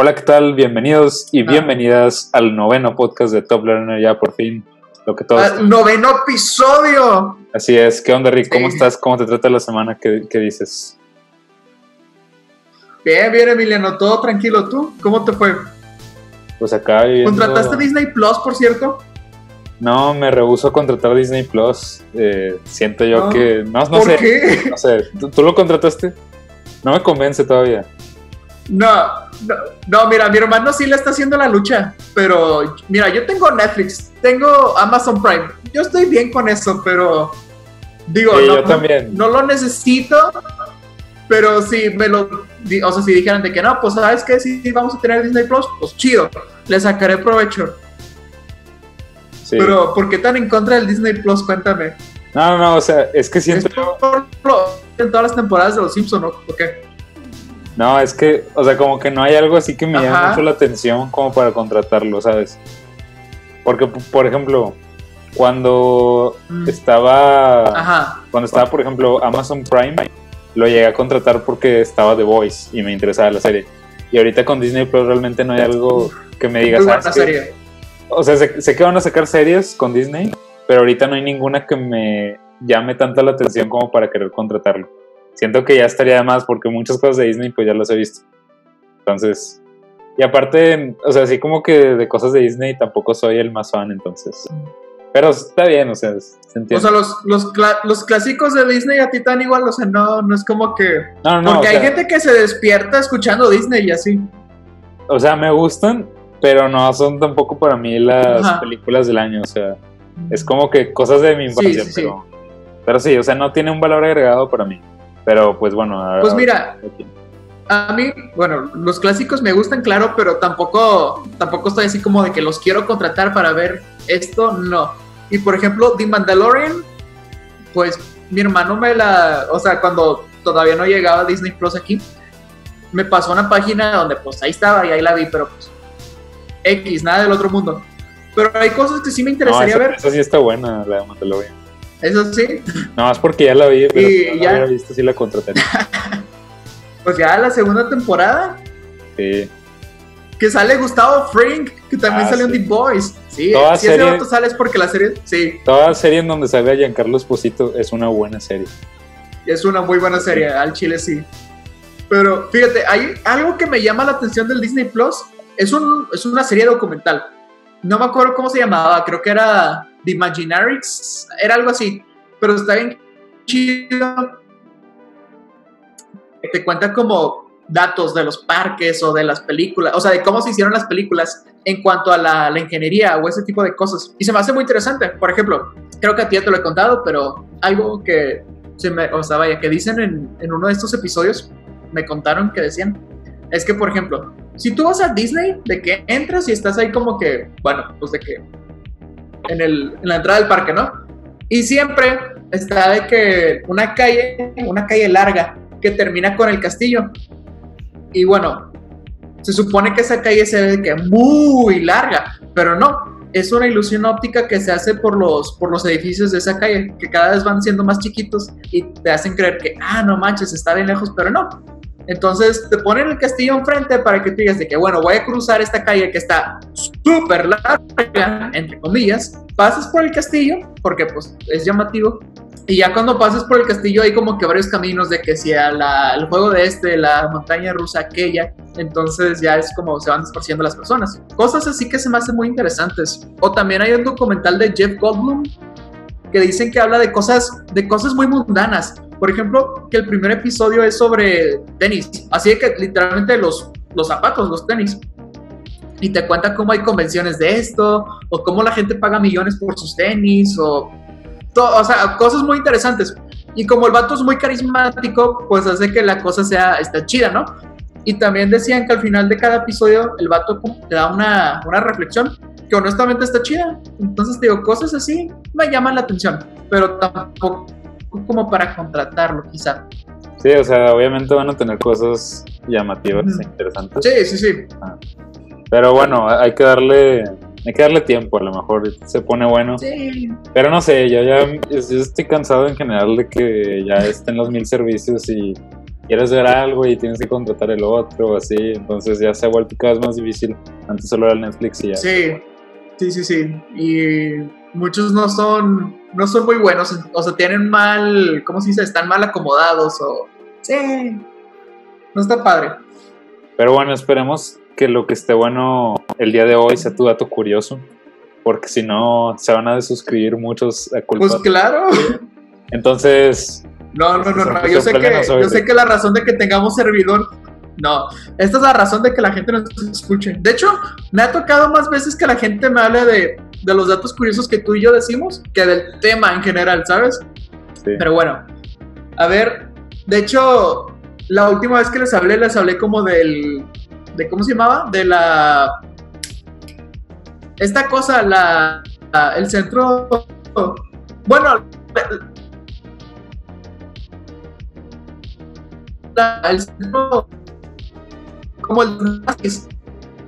Hola, ¿qué tal? Bienvenidos y bienvenidas al noveno podcast de Top Learner, ya por fin. Lo que todos... ¡Al noveno episodio! Así es. ¿Qué onda, Rick? ¿Cómo estás? ¿Cómo te trata la semana? ¿Qué, qué dices? Bien, bien, Emiliano, todo tranquilo. ¿Tú? ¿Cómo te fue? Pues acá viviendo- ¿Contrataste Disney Plus, por cierto? No, me rehuso a contratar Disney Plus. Eh, siento yo No. que... No, no ¿Por sé. qué? No sé. ¿Tú, tú lo contrataste? No me convence todavía. No, no, no, mira, mi hermano sí le está haciendo la lucha, pero mira, yo tengo Netflix, tengo Amazon Prime, yo estoy bien con eso, pero digo, Sí, no, yo también. no lo necesito, pero si me lo, o sea, si dijeran de que no, pues sabes que si vamos a tener Disney Plus, pues chido, le sacaré provecho, Sí. pero ¿por qué tan en contra del Disney Plus? Cuéntame. No, no, no, o sea, es que siento... ¿Es por lo- en todas las temporadas de Los Simpsons, ¿no? ¿Por qué? No, es que, o sea, como que no hay algo así que me llame Ajá. mucho la atención como para contratarlo, ¿sabes? Porque, por ejemplo, cuando Mm. estaba, Ajá. cuando estaba, por ejemplo, Amazon Prime, lo llegué a contratar porque estaba The Voice y me interesaba la serie. Y ahorita con Disney Plus realmente no hay algo que me diga, ¿sabes serie. O sea, sé, sé que van a sacar series con Disney, pero ahorita no hay ninguna que me llame tanto la atención como para querer contratarlo. Siento que ya estaría de más porque muchas cosas de Disney pues ya las he visto. Entonces, y aparte, o sea, así como que de cosas de Disney tampoco soy el más fan, entonces. Pero está bien, o sea, se O entiende. sea, los, los, los clásicos de Disney a ti tan igual, o sea, no, no es como que... no, no, Porque o hay sea, gente que se despierta escuchando Disney y así. o sea, me gustan, pero no son tampoco para mí las Ajá. películas del año, o sea, es como que cosas de mi infancia, sí, sí. pero, pero sí, o sea, no tiene un valor agregado para mí. Pero pues bueno, Pues mira, a mí, bueno, los clásicos me gustan, claro, pero tampoco, tampoco estoy así como de que los quiero contratar para ver esto, no. Y por ejemplo, The Mandalorian, pues mi hermano me la, o sea, cuando todavía no llegaba Disney Plus aquí, me pasó una página donde pues ahí estaba y ahí la vi, pero pues X, nada del otro mundo. Pero hay cosas que sí me No, interesaría esa, ver, esa sí está buena, la de Mandalorian. Eso sí, No, más porque ya la vi, pero Y si no la ya- hubiera visto, sí la contrataría. pues ya la segunda temporada, Sí. que sale Gustavo Fring, que también Ah, sale en sí. The Boys. Sí, Toda si ese serie- vato sale es porque la serie, sí, Toda serie en donde salga Giancarlo Esposito es una buena serie. es una muy buena serie, al chile sí. Pero fíjate, hay algo que me llama la atención del Disney Plus, es, un, es una serie documental. No me acuerdo cómo se llamaba, creo que era The Imaginaries, era algo así, pero está bien chido. Te cuenta como datos de los parques o de las películas, o sea, de cómo se hicieron las películas en cuanto a la, la ingeniería o ese tipo de cosas. Y se me hace muy interesante. Por ejemplo, creo que a ti ya te lo he contado, pero algo que se me, o sea, vaya, que dicen en, en uno de estos episodios, me contaron que decían, es que, por ejemplo, si tú vas a Disney, de que entras y estás ahí como que, bueno, pues de que en, el, en la entrada del parque, ¿no? Y siempre está de que una calle, una calle larga, que termina con el castillo. Y bueno, se supone que esa calle se ve que muy larga, pero no, es una ilusión óptica que se hace por los, por los edificios de esa calle, que cada vez van siendo más chiquitos y te hacen creer que, ah, no manches, está bien lejos, pero no. Entonces te ponen el castillo enfrente para que tú digas de que, bueno, voy a cruzar esta calle que está súper larga, entre comillas, pasas por el castillo, porque pues es llamativo, y ya cuando pasas por el castillo hay como que varios caminos de que si la- el juego de este, la montaña rusa aquella, entonces ya es como se van esparciendo las personas. Cosas así que se me hacen muy interesantes. O también hay un documental de Jeff Goldblum que dicen que habla de cosas, de cosas muy mundanas. Por ejemplo, que el primer episodio es sobre tenis. Así que literalmente los, los zapatos, los tenis. Y te cuenta cómo hay convenciones de esto, o cómo la gente paga millones por sus tenis, o, to- o sea, cosas muy interesantes. Y como el vato es muy carismático, pues hace que la cosa sea, está chida, ¿no? Y también decían que al final de cada episodio el vato te da una, una reflexión que honestamente está chida. Entonces, digo, cosas así me llaman la atención, pero tampoco como para contratarlo, quizá. Sí, o sea, obviamente van a tener cosas llamativas e interesantes. Sí, sí, sí. Ah. Pero bueno, hay que darle hay que darle tiempo, a lo mejor se pone bueno. Sí. Pero no sé, yo ya estoy cansado en general de que ya estén los mil servicios y quieres ver algo y tienes que contratar el otro, así. Entonces ya se ha vuelto cada vez más difícil. Antes solo era Netflix y ya. Sí, sí, sí, sí. Y muchos no son, no son muy buenos, o sea, tienen mal, ¿cómo se dice? Están mal acomodados o... Sí, no está padre. Pero bueno, esperemos que lo que esté bueno el día de hoy sea tu dato curioso, porque si no se van a desuscribir muchos a culpa. Pues claro. Entonces... No, no, no, no. Yo sé, que, yo sé que la razón de que tengamos servidor no, esta es la razón de que la gente nos escuche. De hecho, me ha tocado más veces que la gente me hable de, los datos curiosos que tú y yo decimos que del tema en general, ¿sabes? Sí. Pero bueno, a ver, de hecho, la última vez que les hablé, les hablé como del, de ¿cómo se llamaba? De la, esta cosa, la, el centro, bueno, el centro como el,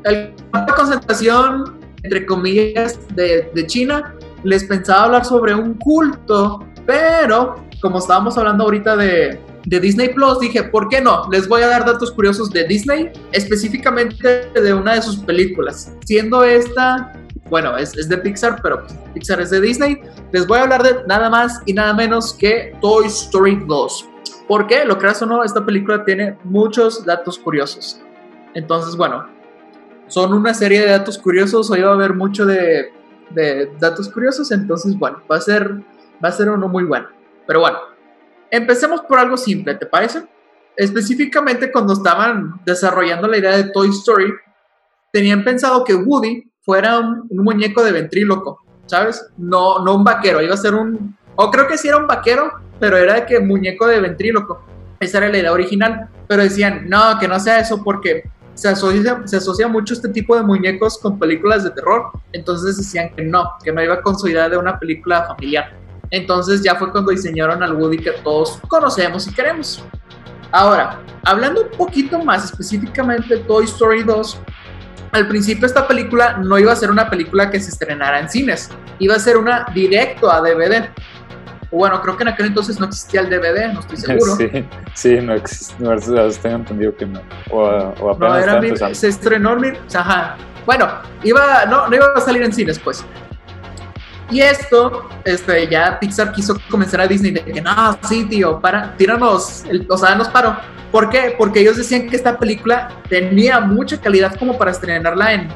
el concentración, entre comillas, de, de China, les pensaba hablar sobre un culto, pero como estábamos hablando ahorita de, de Disney Plus, dije, ¿por qué no? Les voy a dar datos curiosos de Disney, específicamente de una de sus películas. Siendo esta, bueno, es, es, de Pixar, pero Pixar es de Disney. Les voy a hablar de nada más y nada menos que Toy Story 2. ¿Por qué? Lo creas o no, esta película tiene muchos datos curiosos. Entonces, bueno, son una serie de datos curiosos. Hoy va a haber mucho de, datos curiosos. Entonces, bueno, va a, ser, va a ser uno muy bueno. Pero bueno, empecemos por algo simple, ¿te parece? Específicamente cuando estaban desarrollando la idea de Toy Story, tenían pensado que Woody fuera un, muñeco de ventríloco, ¿sabes? No, no un vaquero, iba a ser un... O creo que sí era un vaquero, pero era de que muñeco de ventríloco. Esa era la idea original. Pero decían, no, que no sea eso porque se asocia, se asocia mucho este tipo de muñecos con películas de terror. Entonces decían que no, que no iba con su de una película familiar. Entonces ya fue cuando diseñaron al Woody que todos conocemos y queremos. Ahora, hablando un poquito más específicamente de Toy Story 2, al principio esta película no iba a ser una película que se estrenara en cines, iba a ser una directo a DVD. Bueno, creo que en aquel entonces no existía el DVD, no estoy seguro. Sí, sí, no existía, no, tengo entendido que no. O, o apenas no, era se estrenó en ajá. Bueno, iba, no, no iba a salir en cines, pues. Y esto, este, ya Pixar quiso comenzar a Disney de que no, sí, tío, para, tíranos, el, o sea, nos paró. ¿Por qué? Porque ellos decían que esta película tenía mucha calidad como para estrenarla en,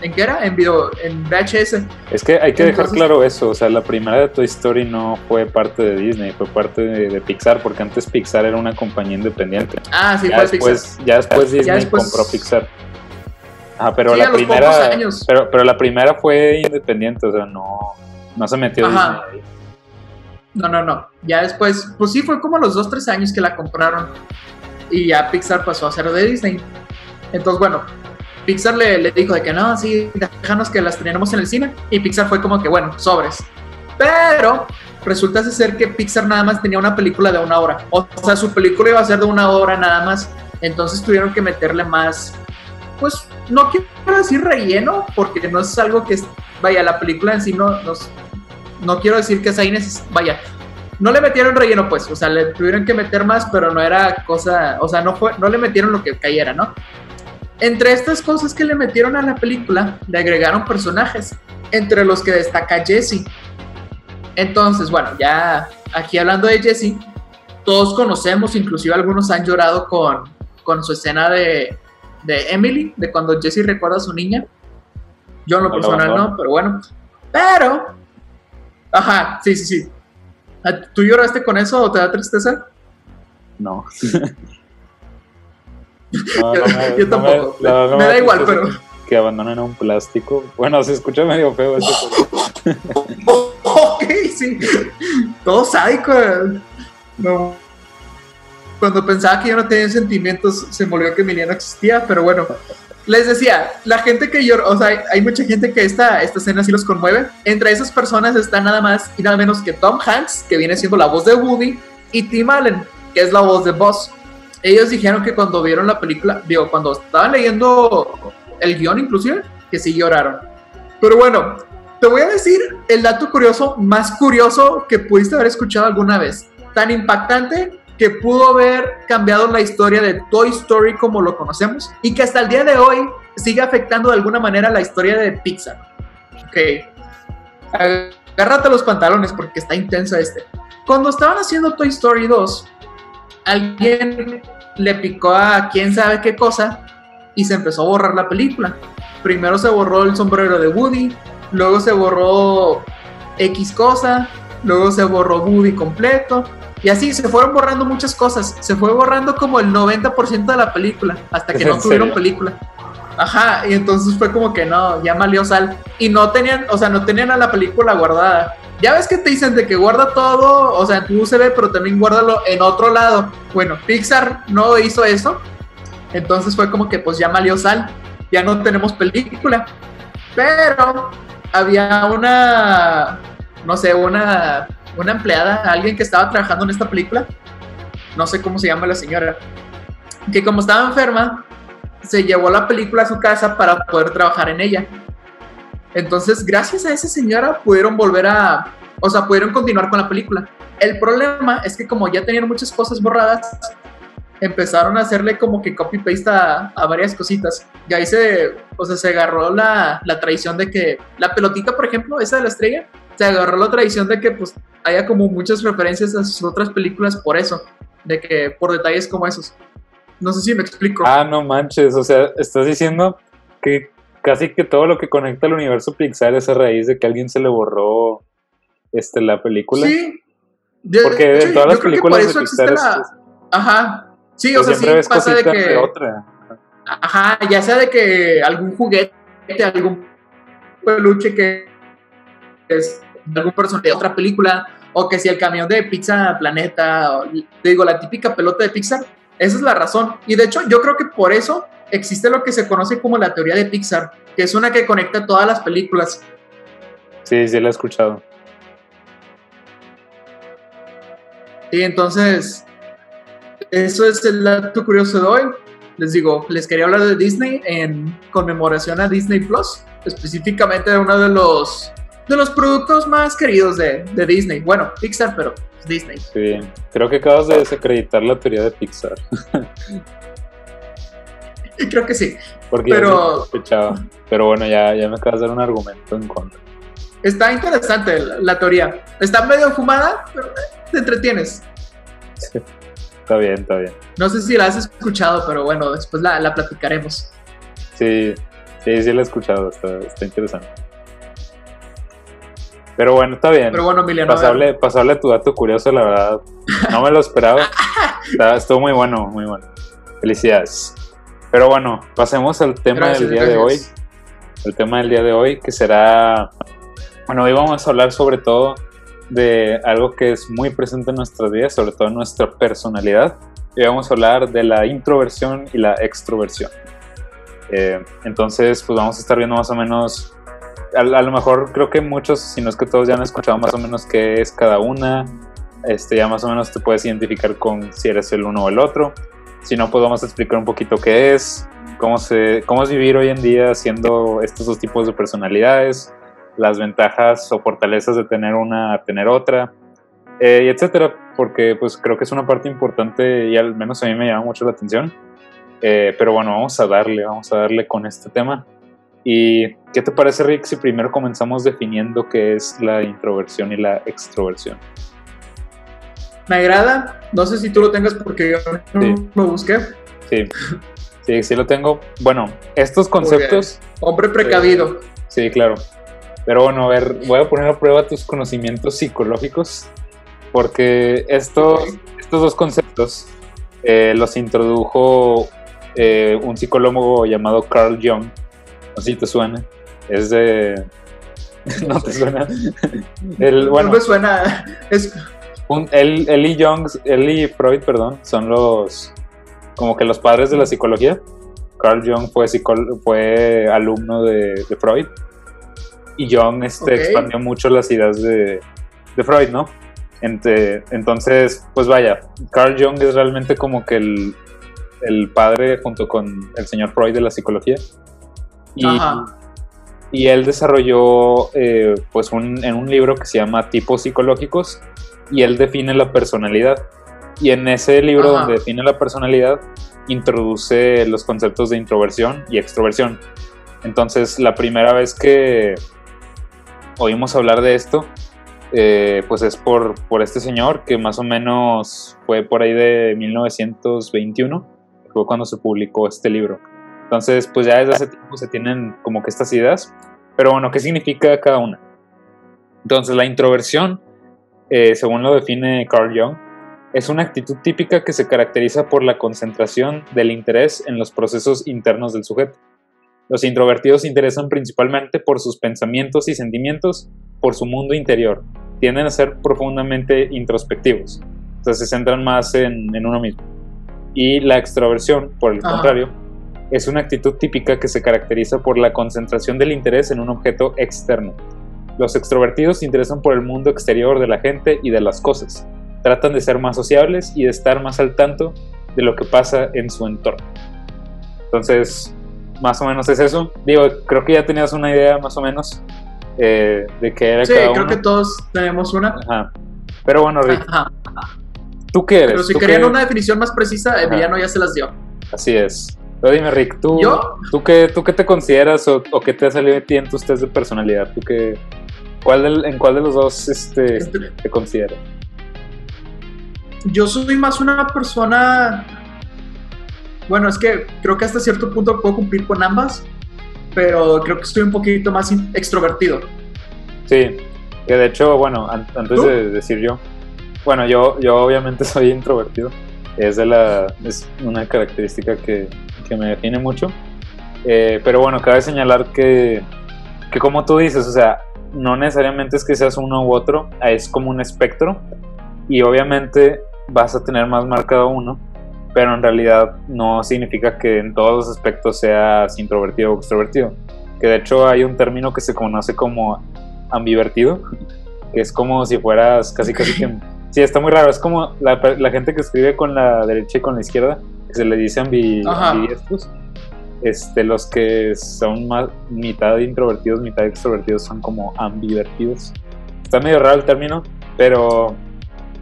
¿En qué era? En video, en VHS. Es que hay que dejar claro eso, o sea, la primera de Toy Story no fue parte de Disney, fue parte de, Pixar, porque antes Pixar era una compañía independiente. Ah, sí, ya fue después, Pixar. Ya después Disney compró Pixar. Ah, pero la primera. Pero, pero la primera fue independiente, o sea, no, no se metió Ajá. Disney No, no, no. Ya después, pues sí, fue como los dos, tres años que la compraron. Y ya Pixar pasó a ser de Disney. Entonces, bueno, Pixar le, dijo de que no, sí, déjanos que las tenemos en el cine. Y Pixar fue como que, bueno, sobres. Pero resulta ser que Pixar nada más tenía una película de una hora. O sea, su película iba a ser de una hora nada más. Entonces tuvieron que meterle más, pues no quiero decir relleno, porque no es algo que, vaya, la película en sí no, no, no quiero decir que es ahí vaya, no le metieron relleno pues, o sea, le tuvieron que meter más, pero no era cosa, o sea, no fue, no le metieron lo que cayera, ¿no? Entre estas cosas que le metieron a la película, le agregaron personajes, entre los que destaca Jesse. Entonces, bueno, ya aquí hablando de Jesse, todos conocemos, inclusive algunos han llorado con, con su escena de, de Emily, de cuando Jesse recuerda a su niña. Yo en lo personal no, pero bueno. Pero, ajá, sí, sí, sí. ¿Tú lloraste con eso o te da tristeza? No. yo, tampoco. me, da igual, pero. Que abandonen un plástico. Bueno, se escucha medio feo eso. ok, sí. Todo sádico. No. Cuando pensaba que yo no tenía sentimientos, se me olvidó que Emiliano existía, pero bueno. Les decía, la gente que llora, o sea, hay, mucha gente que esta, esta escena sí los conmueve. Entre esas personas está nada más y nada menos que Tom Hanks, que viene siendo la voz de Woody, y Tim Allen, que es la voz de Buzz. Ellos dijeron que cuando vieron la película, digo, cuando estaban leyendo el guion inclusive, que sí lloraron. Pero bueno, te voy a decir el dato curioso, más curioso que pudiste haber escuchado alguna vez. Tan impactante que pudo haber cambiado la historia de Toy Story como lo conocemos y que hasta el día de hoy sigue afectando de alguna manera la historia de Pixar. Ok. Agárrate los pantalones porque está intenso este. Cuando estaban haciendo Toy Story 2, alguien le picó a quién sabe qué cosa y se empezó a borrar la película. Primero se borró el sombrero de Woody, luego se borró X cosa, luego se borró Woody completo, y así se fueron borrando muchas cosas. Se fue borrando como el 90% de la película, hasta que no tuvieron película. Ajá, y entonces fue como que no, ya malió sal. Y no tenían, o sea, no tenían a la película guardada. Ya ves que te dicen de que guarda todo, o sea, en tu USB, pero también guárdalo en otro lado. Bueno, Pixar no hizo eso. Entonces fue como que pues ya malió sal. Ya no tenemos película. Pero había una, no sé, una una empleada, alguien que estaba trabajando en esta película, no sé cómo se llama la señora, que como estaba enferma, se llevó la película a su casa para poder trabajar en ella. Entonces, gracias a esa señora pudieron volver a, o sea, pudieron continuar con la película. El problema es que como ya tenían muchas cosas borradas, empezaron a hacerle como que copy-paste a, a, varias cositas. Y ahí se, o sea, se agarró la, la tradición de que la pelotita, por ejemplo, esa de la estrella, se agarró la tradición de que pues haya como muchas referencias a sus otras películas por eso, de que por detalles como esos. No sé si me explico. Ah, no manches, o sea, estás diciendo que casi que todo lo que conecta al universo Pixar es a raíz de que alguien se le borró este, la película. Sí. Porque de, todas las películas de Pixar la... Ajá. Sí, o pues sea, sí pasa de que... De otra. Ajá, ya sea de que algún juguete, algún peluche que es de algún personaje de otra película, o que si el camión de Pizza Planeta, o, te digo, la típica pelota de Pixar, esa es la razón. Y de hecho, yo creo que por eso existe lo que se conoce como la teoría de Pixar, que es una que conecta todas las películas. Sí, sí, la he escuchado. Y entonces, eso es el dato curioso de hoy. Les digo, les quería hablar de Disney en conmemoración a Disney Plus, específicamente de uno de los de los productos más queridos de, de Disney. Bueno, Pixar, pero Disney. Sí, creo que acabas de desacreditar la teoría de Pixar. creo que sí. Porque pero, pero bueno, ya, ya me acabas de dar un argumento en contra. Está interesante la, la teoría. Está medio fumada, pero te entretienes. Sí, está bien, está bien. No sé si la has escuchado, pero bueno, después la, la platicaremos. Sí, sí, sí la he escuchado, está, está interesante. Pero bueno, está bien. Pero bueno, Emiliano. Pasarle tu dato curioso, la verdad. No me lo esperaba. Estuvo muy bueno, muy bueno. Felicidades. Pero bueno, pasemos al tema Gracias, del día gracias. de hoy. El tema del día de hoy, que será. Bueno, hoy vamos a hablar sobre todo de algo que es muy presente en nuestras vidas, sobre todo en nuestra personalidad. Y vamos a hablar de la introversión y la extroversión. Eh, entonces, pues vamos a estar viendo más o menos a, a, lo mejor creo que muchos, si no es que todos ya han escuchado más o menos qué es cada una. Este, ya más o menos te puedes identificar con si eres el uno o el otro. Si no, pues vamos a explicar un poquito qué es, cómo, se, cómo es vivir hoy en día siendo estos dos tipos de personalidades, las ventajas o fortalezas de tener una tener otra, eh, y etcétera, porque pues creo que es una parte importante y al menos a mí me llama mucho la atención. Eh, pero bueno, vamos a darle, vamos a darle con este tema. ¿Y qué te parece, Rick, si primero comenzamos definiendo qué es la introversión y la extroversión? Me agrada. No sé si tú lo tengas porque yo no Sí. lo busqué. Sí, sí, sí lo tengo. Bueno, estos conceptos, Hombre precavido. sí, claro. Pero bueno, a ver, voy a poner a prueba tus conocimientos psicológicos, porque estos, estos dos conceptos eh, los introdujo eh, un psicólogo llamado Carl Jung. No sé si te suena. Es de... no te suena. El, bueno, No me suena. Es, un- él, él y Jung, él y Freud, perdón, son los como que los padres de la psicología. Carl Jung fue, alumno de, de Freud y Jung este, expandió mucho las ideas de, de Freud, ¿no? Ente- entonces, pues vaya, Carl Jung es realmente como que el, el padre junto con el señor Freud de la psicología. Y él desarrolló eh, pues un, en un libro que se llama Tipos Psicológicos y él define la personalidad. Y en ese libro Ajá. donde define la personalidad, introduce los conceptos de introversión y extroversión. Entonces, la primera vez que oímos hablar de esto, eh, pues es por, por este señor que más o menos fue por ahí de 1921, que fue cuando se publicó este libro. Entonces, pues ya desde hace tiempo se tienen como que estas ideas, pero bueno, ¿qué significa cada una? Entonces, la introversión, eh, según lo define Carl Jung, es una actitud típica que se caracteriza por la concentración del interés en los procesos internos del sujeto. Los introvertidos se interesan principalmente por sus pensamientos y sentimientos, por su mundo interior. Tienden a ser profundamente introspectivos. Entonces se centran más en, en uno mismo. Y la extroversión, por el Ajá. contrario, es una actitud típica que se caracteriza por la concentración del interés en un objeto externo. Los extrovertidos se interesan por el mundo exterior de la gente y de las cosas. Tratan de ser más sociables y de estar más al tanto de lo que pasa en su entorno. Entonces, más o menos es eso. Digo, creo que ya tenías una idea más o menos eh, de qué era Sí, cada creo uno. que todos tenemos una. Ajá. Pero bueno, Rick, Ajá. ¿tú qué eres? Pero si ¿Tú querían qué- una definición más precisa, Emiliano ya se las dio. Así es. Pero dime, Rick, ¿tú, ¿Yo? ¿tú, qué, ¿tú qué te consideras o, o qué te ha salido de ti en tus test de personalidad? ¿Tú qué, cuál del- ¿En cuál de los dos este, Este, te consideras? Yo soy más una persona. Bueno, es que creo que hasta cierto punto puedo cumplir con ambas, pero creo que estoy un poquito más extrovertido. Sí, que de hecho, bueno, an- antes ¿Tú? de decir yo, bueno, yo, yo obviamente soy introvertido, es, de la, es una característica que, que me define mucho, Eh, pero bueno, cabe señalar que, que como tú dices, o sea, no necesariamente es que seas uno u otro, es como un espectro y obviamente vas a tener más marcado uno, pero en realidad no significa que en todos los aspectos seas introvertido o extrovertido. Que de hecho hay un término que se conoce como ambivertido, que es como si fueras casi casi que... Sí, está muy raro, es como la, la gente que escribe con la derecha y con la izquierda, que se le dice ambi, ambidiestros. Este, los que son más mitad introvertidos, mitad extrovertidos son como ambivertidos. Está medio raro el término, pero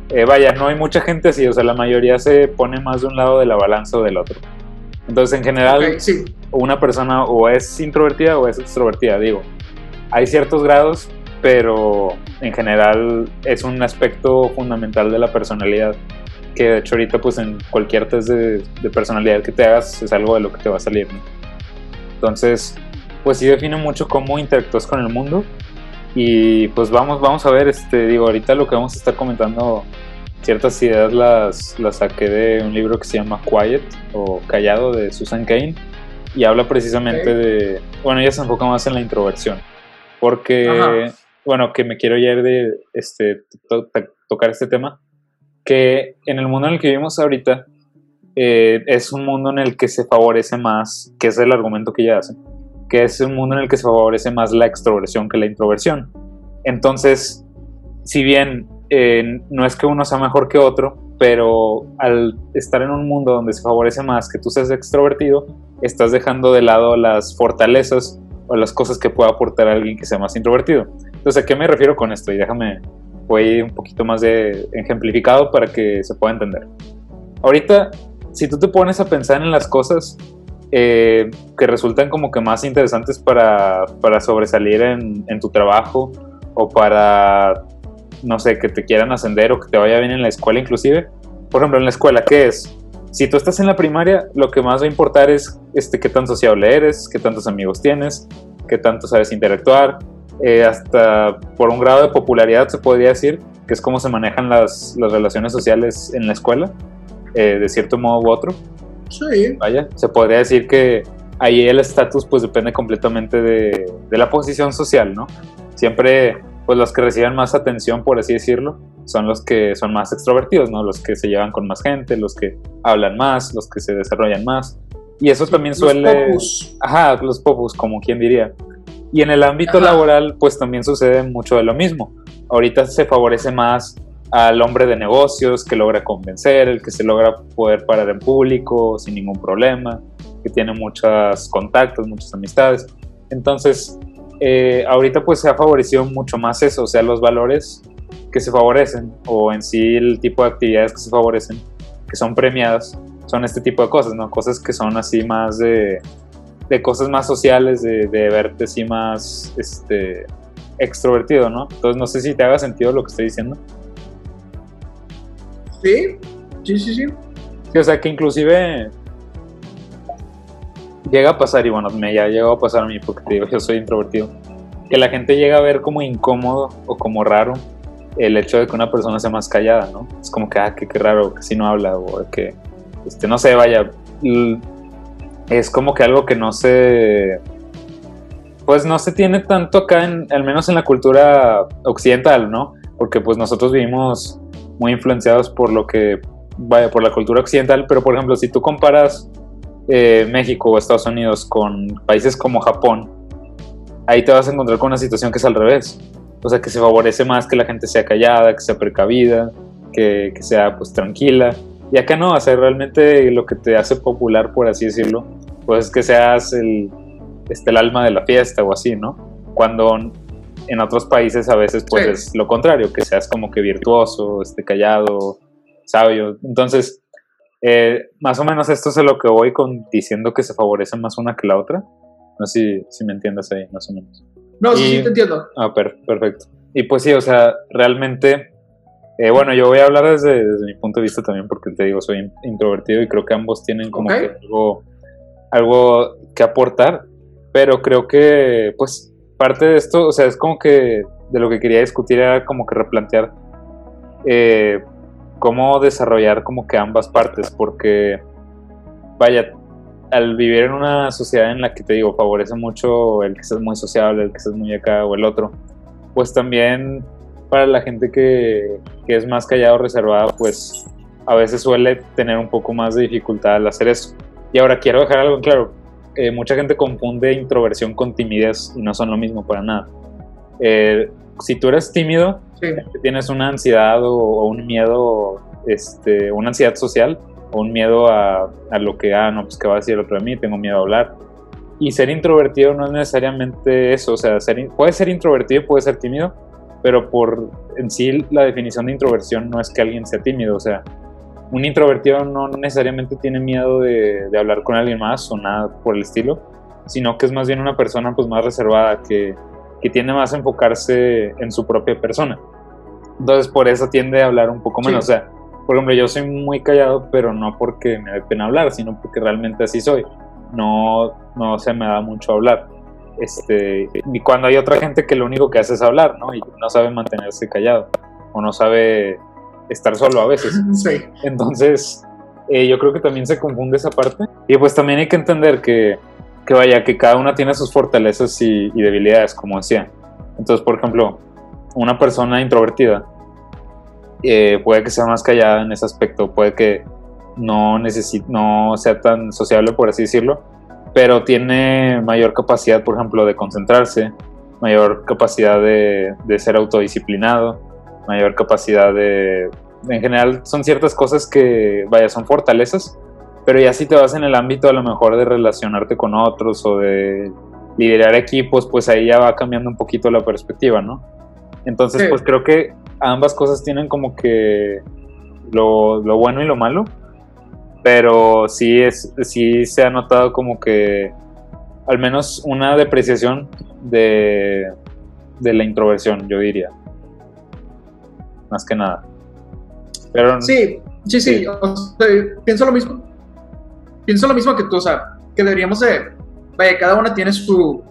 eh, vaya, no hay mucha gente así, o sea, la mayoría se pone más de un lado de la balanza o del otro. Entonces, en general, sí. una persona o es introvertida o es extrovertida, digo. Hay ciertos grados, pero en general es un aspecto fundamental de la personalidad. Que de hecho ahorita pues en cualquier test de, de personalidad que te hagas es algo de lo que te va a salir. ¿no? Entonces, pues sí define mucho cómo interactúas con el mundo. Y pues vamos, vamos a ver, este, digo, ahorita lo que vamos a estar comentando, ciertas ideas las, las saqué de un libro que se llama Quiet o Callado de Susan Cain y habla precisamente Ok. de, bueno, ella se enfoca más en la introversión, porque, Ajá. bueno, que me quiero ya ir de este, to- to- tocar este tema, que en el mundo en el que vivimos ahorita eh, es un mundo en el que se favorece más, que es el argumento que ella hace, que es un mundo en el que se favorece más la extroversión que la introversión. Entonces, si bien eh, no es que uno sea mejor que otro, pero al estar en un mundo donde se favorece más que tú seas extrovertido, estás dejando de lado las fortalezas o las cosas que pueda aportar alguien que sea más introvertido. Entonces, ¿a qué me refiero con esto? Y déjame, voy un poquito más de ejemplificado para que se pueda entender. Ahorita, si tú te pones a pensar en las cosas eh, que resultan como que más interesantes para, para sobresalir en, en tu trabajo o para, no sé, que te quieran ascender o que te vaya bien en la escuela inclusive. Por ejemplo, en la escuela, ¿qué es? Si tú estás en la primaria, lo que más va a importar es este, qué tan sociable eres, qué tantos amigos tienes, qué tanto sabes interactuar. Eh, hasta por un grado de popularidad se podría decir que es cómo se manejan las, las relaciones sociales en la escuela, eh, de cierto modo u otro Sí. vaya, se podría decir que ahí el estatus pues depende completamente de, de la posición social, ¿no? Siempre pues los que reciben más atención, por así decirlo, son los que son más extrovertidos, ¿no? Los que se llevan con más gente, los que hablan más, los que se desarrollan más. Y eso también suele... Los popus. Ajá, los popus, como quien diría. Y en el ámbito Ajá. laboral, pues también sucede mucho de lo mismo. Ahorita se favorece más al hombre de negocios que logra convencer, el que se logra poder parar en público sin ningún problema, que tiene muchos contactos, muchas amistades. Entonces, eh, ahorita pues se ha favorecido mucho más eso, o sea, los valores que se favorecen o en sí el tipo de actividades que se favorecen, que son premiadas, son este tipo de cosas, ¿no? Cosas que son así más de, de cosas más sociales, de, de verte así más este, extrovertido, ¿no? Entonces no sé si te haga sentido lo que estoy diciendo. Sí, sí, sí, sí. Sí, o sea que inclusive llega a pasar, y bueno, me ya llegó a pasar a mí porque te digo, yo soy introvertido, que la gente llega a ver como incómodo o como raro el hecho de que una persona sea más callada, ¿no? Es como que, ah, que qué raro, que si no habla, o que, este, no sé, vaya, es como que algo que no se, pues no se tiene tanto acá, al menos en la cultura occidental, ¿no? Porque pues nosotros vivimos muy influenciados por lo que, vaya, por la cultura occidental, pero por ejemplo, si tú comparas eh, México o Estados Unidos con países como Japón, ahí te vas a encontrar con una situación que es al revés. O sea, que se favorece más que la gente sea callada, que sea precavida, que, que sea pues tranquila. Y acá no, o sea, realmente lo que te hace popular, por así decirlo, pues es que seas el, este, el alma de la fiesta o así, ¿no? Cuando en otros países a veces pues Sí. es lo contrario, que seas como que virtuoso, este, callado, sabio. Entonces, eh, más o menos esto es a lo que voy con diciendo que se favorece más una que la otra. No sé si, si me entiendes ahí, más o menos. No, sí, sí, te entiendo. Ah, per- perfecto. Y pues sí, o sea, realmente, eh, bueno, yo voy a hablar desde, desde mi punto de vista también, porque te digo, soy in- introvertido y creo que ambos tienen como Ok. que algo, algo que aportar, pero creo que, pues, parte de esto, o sea, es como que de lo que quería discutir era como que replantear eh, cómo desarrollar como que ambas partes, porque, vaya, al vivir en una sociedad en la que te digo, favorece mucho el que seas muy sociable, el que seas muy acá o el otro, pues también para la gente que, que es más callado, reservada, pues a veces suele tener un poco más de dificultad al hacer eso. Y ahora quiero dejar algo en claro. Eh, mucha gente confunde introversión con timidez y no son lo mismo para nada. Eh, si tú eres tímido, Sí. tienes una ansiedad o, o un miedo, este, una ansiedad social o un miedo a, a lo que, ah, no, pues qué va a decir el otro de mí, tengo miedo a hablar. Y ser introvertido no es necesariamente eso, o sea, ser, ser introvertido y puede ser tímido, pero por en sí la definición de introversión no es que alguien sea tímido, o sea, un introvertido no necesariamente tiene miedo de, de hablar con alguien más o nada por el estilo, sino que es más bien una persona pues más reservada que, que tiende más a enfocarse en su propia persona. Entonces por eso tiende a hablar un poco Sí. menos. O sea, por ejemplo, yo soy muy callado, pero no porque me dé pena hablar, sino porque realmente así soy. No, no se me da mucho hablar. Este, y cuando hay otra gente que lo único que hace es hablar, ¿no? Y no sabe mantenerse callado o no sabe estar solo a veces. Sí. Entonces, eh, yo creo que también se confunde esa parte. Y pues también hay que entender que, que vaya, que cada una tiene sus fortalezas y, y debilidades, como decía. Entonces, por ejemplo, una persona introvertida eh, puede que sea más callada en ese aspecto, puede que no, necesi- no sea tan sociable, por así decirlo, pero tiene mayor capacidad, por ejemplo, de concentrarse, mayor capacidad de, de ser autodisciplinado, mayor capacidad de... En general son ciertas cosas que, vaya, son fortalezas, pero ya si te vas en el ámbito a lo mejor de relacionarte con otros o de liderar equipos, pues ahí ya va cambiando un poquito la perspectiva, ¿no? Entonces, Sí. pues creo que ambas cosas tienen como que lo, lo bueno y lo malo, pero sí, es, sí se ha notado como que al menos una depreciación de, de la introversión, yo diría. Más que nada. Pero Sí, sí, sí. Sí. o sea, pienso lo mismo. Pienso lo mismo que tú, o sea, que deberíamos de. Vaya, cada una tiene su.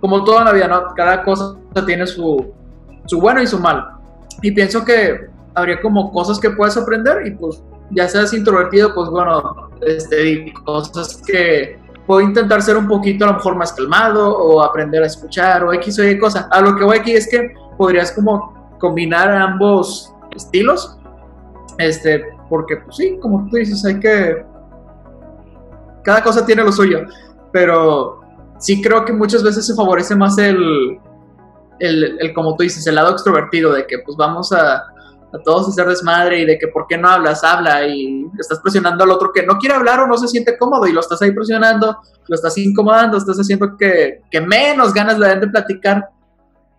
Como toda la vida, ¿no? Cada cosa tiene su, su bueno y su malo. Y pienso que habría como cosas que puedes aprender y pues ya seas introvertido, pues bueno, este, cosas que puedo intentar ser un poquito a lo mejor más calmado o aprender a escuchar o X o Y cosa. A lo que voy aquí es que podrías como combinar ambos estilos. Este, porque pues sí, como tú dices, hay que... Cada cosa tiene lo suyo, pero sí creo que muchas veces se favorece más el, el, el como tú dices, el lado extrovertido, de que pues vamos a, a todos hacer desmadre y de que por qué no hablas, habla y estás presionando al otro que no quiere hablar o no se siente cómodo y lo estás ahí presionando, lo estás incomodando, estás haciendo que, que menos ganas le den de platicar,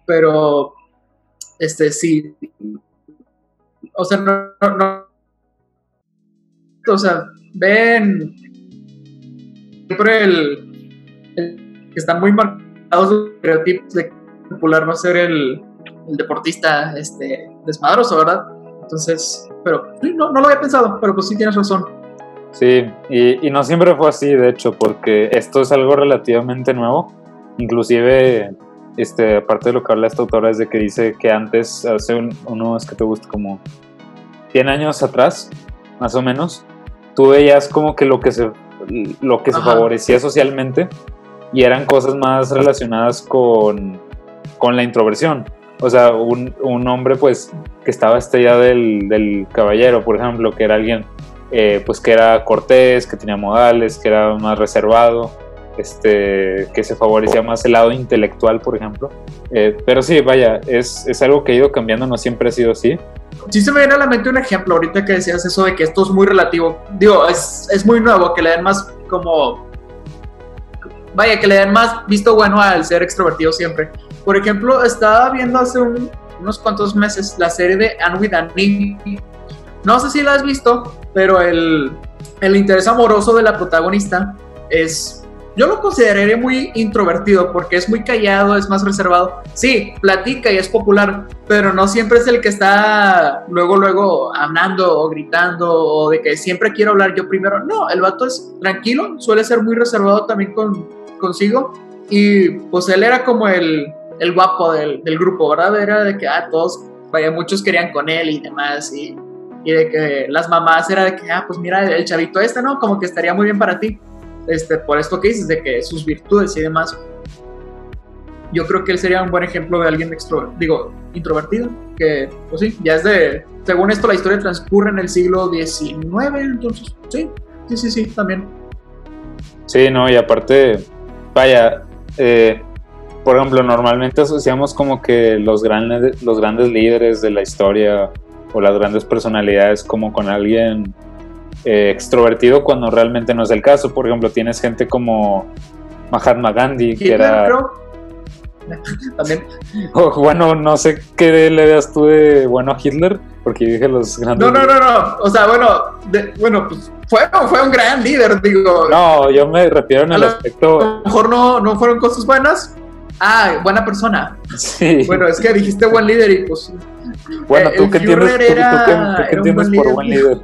pero este sí, o sea, no, no, no o sea, ven siempre el, que están muy marcados los estereotipos de popular a ser el deportista este desmadroso, ¿verdad? Entonces, pero no, no lo había pensado, pero pues sí tienes razón. Sí, y, y no siempre fue así, de hecho, porque esto es algo relativamente nuevo. Inclusive, este, aparte de lo que habla esta autora, es de que dice que antes, hace un- unos que te gusta como 100 años atrás, más o menos, tú veías como que lo que se, lo que se favorecía socialmente y eran cosas más relacionadas con, con la introversión. O sea, un, un hombre pues que estaba estrellado del, del caballero, por ejemplo, que era alguien eh, pues que era cortés, que tenía modales, que era más reservado, este, que se favorecía más el lado intelectual, por ejemplo. Eh, pero sí, vaya, es, es algo que ha ido cambiando, no siempre ha sido así. Sí se me viene a la mente un ejemplo ahorita que decías eso de que esto es muy relativo. Digo, es, es muy nuevo, que le den más como... Vaya, que le den más visto bueno al ser extrovertido siempre. Por ejemplo, estaba viendo hace un- unos cuantos meses la serie de Anne with an E. No sé si la has visto, pero el, el interés amoroso de la protagonista es... Yo lo consideraría muy introvertido porque es muy callado, es más reservado. Sí, platica y es popular, pero no siempre es el que está luego, luego hablando o gritando o de que siempre quiero hablar yo primero. No, el vato es tranquilo, suele ser muy reservado también con, consigo y pues él era como el, el guapo del, del grupo, ¿verdad? Era de que, ah, todos, vaya, muchos querían con él y demás y, y de que las mamás era de que, ah, pues mira, el chavito este, ¿no? Como que estaría muy bien para ti. Este, por esto que dices, de que sus virtudes y demás yo creo que él sería un buen ejemplo de alguien extro, digo, introvertido, que, pues sí, ya es de, según esto la historia transcurre en el siglo XIX, entonces, sí, sí, sí, sí, también. Sí, no, y aparte, vaya, eh, por ejemplo, normalmente asociamos como que los grandes, los grandes líderes de la historia o las grandes personalidades como con alguien eh, extrovertido cuando realmente no es el caso. Por ejemplo, tienes gente como Mahatma Gandhi, que era... También. bueno, no sé qué le veas tú de bueno a Hitler, porque dije los grandes... No, no, no, no, o sea, bueno, de- bueno, pues fue, fue un gran líder, digo, No, yo me refiero en A el lo- aspecto... a lo mejor no, no fueron cosas buenas. Ah, buena persona. Sí. Bueno, es que dijiste buen líder y pues Bueno, eh, ¿tú tú era- tú qué entiendes buen por buen líder.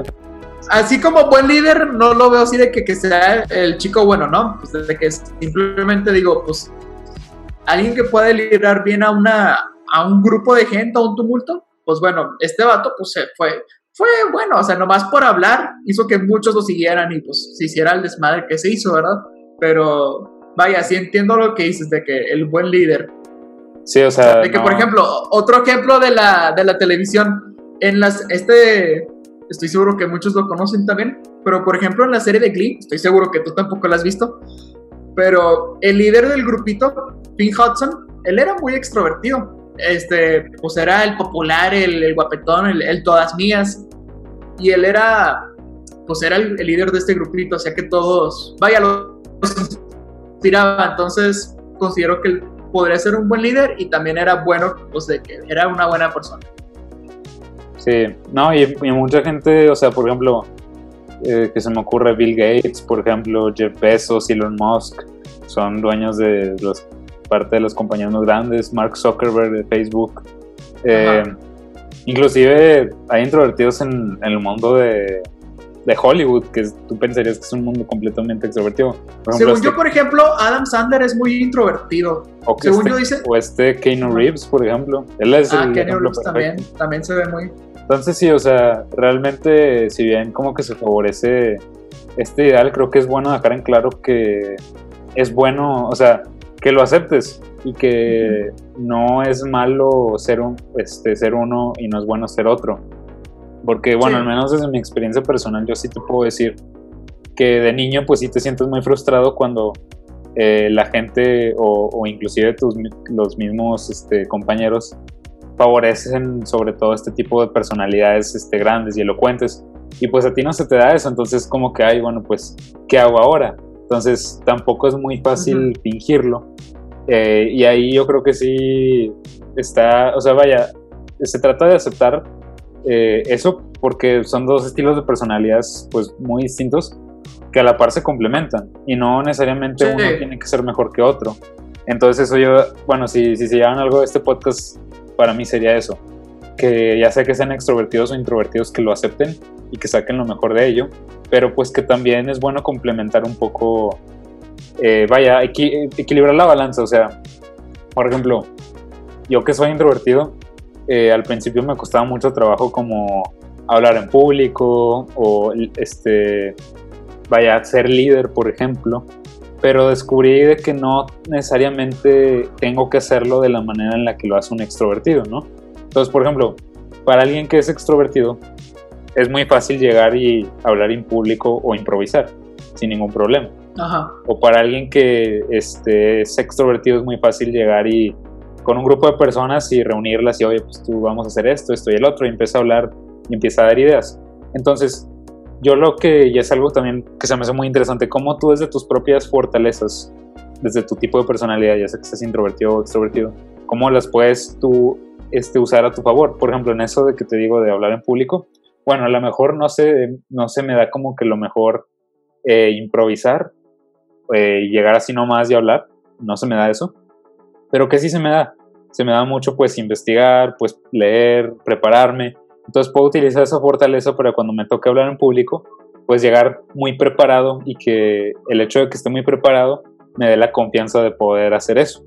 así como buen líder, no lo veo así de que, que sea el chico bueno, ¿no? Pues de que simplemente digo, pues, alguien que puede liderar bien a una a un grupo de gente, a un tumulto, pues bueno, este vato pues se fue, fue bueno, o sea, nomás por hablar hizo que muchos lo siguieran y pues se hiciera el desmadre que se hizo, ¿verdad? Pero vaya, sí entiendo lo que dices de que el buen líder Sí, o sea. de que, no- por ejemplo, otro ejemplo de la, de la televisión, en las, este, estoy seguro que muchos lo conocen también, pero por ejemplo en la serie de Glee, estoy seguro que tú tampoco la has visto, pero el líder del grupito, Finn Hudson, él era muy extrovertido. Este, pues era el popular, el, el guapetón, el, el todas mías, y él era, pues era el, el líder de este grupito, o sea que todos, vaya, los inspiraba, entonces considero que podría ser un buen líder y también era bueno, pues de que era una buena persona. Sí, no, y, y mucha gente, o sea, por ejemplo, eh, que se me ocurre Bill Gates, por ejemplo, Jeff Bezos, Elon Musk, son dueños de los, parte de los compañías más grandes, Mark Zuckerberg de Facebook. Eh, inclusive hay introvertidos en, en el mundo de, de Hollywood, que es- tú pensarías que es un mundo completamente extrovertido. Por ejemplo, Según este- yo, por ejemplo, Adam Sandler es muy introvertido. o según este- yo dice- o este Keanu. Reeves, por ejemplo. Él es Ah, el ejemplo Reeves también, también se ve muy... Entonces sí, o sea, realmente si bien como que se favorece este ideal, creo que es bueno dejar en claro que es bueno, o sea, que lo aceptes y que no es malo ser, un, este, ser uno y no es bueno ser otro. Porque, bueno, Sí. al menos desde mi experiencia personal, yo sí te puedo decir que de niño, pues sí te sientes muy frustrado cuando eh, la gente o, o inclusive tus, los mismos este, compañeros favorecen sobre todo este tipo de personalidades este, grandes y elocuentes. Y pues a ti no se te da eso, entonces como que, ay, bueno, pues, ¿qué hago ahora? Entonces tampoco es muy fácil Ujú. fingirlo. Eh, y ahí yo creo que sí está, o sea, vaya, se trata de aceptar eh, eso porque son dos estilos de personalidades pues muy distintos que a la par se complementan y no necesariamente Sí. uno tiene que ser mejor que otro. Entonces eso yo, bueno, si, si se llevan algo de este podcast, para mí sería eso, que ya sea que sean extrovertidos o introvertidos, que lo acepten y que saquen lo mejor de ello, pero pues que también es bueno complementar un poco, eh, vaya, equi- equilibrar la balanza, o sea, por ejemplo, yo que soy introvertido, eh, al principio me costaba mucho trabajo como hablar en público o este vaya ser líder por ejemplo pero descubrí de que no necesariamente tengo que hacerlo de la manera en la que lo hace un extrovertido no entonces por ejemplo para alguien que es extrovertido es muy fácil llegar y hablar en público o improvisar sin ningún problema Ajá. o para alguien que este, es extrovertido es muy fácil llegar y con un grupo de personas y reunirlas y oye, pues tú vamos a hacer esto, esto y el otro y empieza a hablar y empieza a dar ideas. Entonces, yo lo que y es algo también que se me hace muy interesante, cómo tú desde tus propias fortalezas, desde tu tipo de personalidad, ya sea que seas introvertido o extrovertido, cómo las puedes tú este, usar a tu favor. Por ejemplo, en eso de que te digo de hablar en público, bueno, a lo mejor no se, no se me da como que lo mejor eh, improvisar, eh, llegar así nomás y hablar, no se me da eso, pero que sí se me da, se me da mucho pues investigar, pues leer, prepararme, entonces puedo utilizar esa fortaleza para cuando me toque hablar en público, pues llegar muy preparado y que el hecho de que esté muy preparado me dé la confianza de poder hacer eso.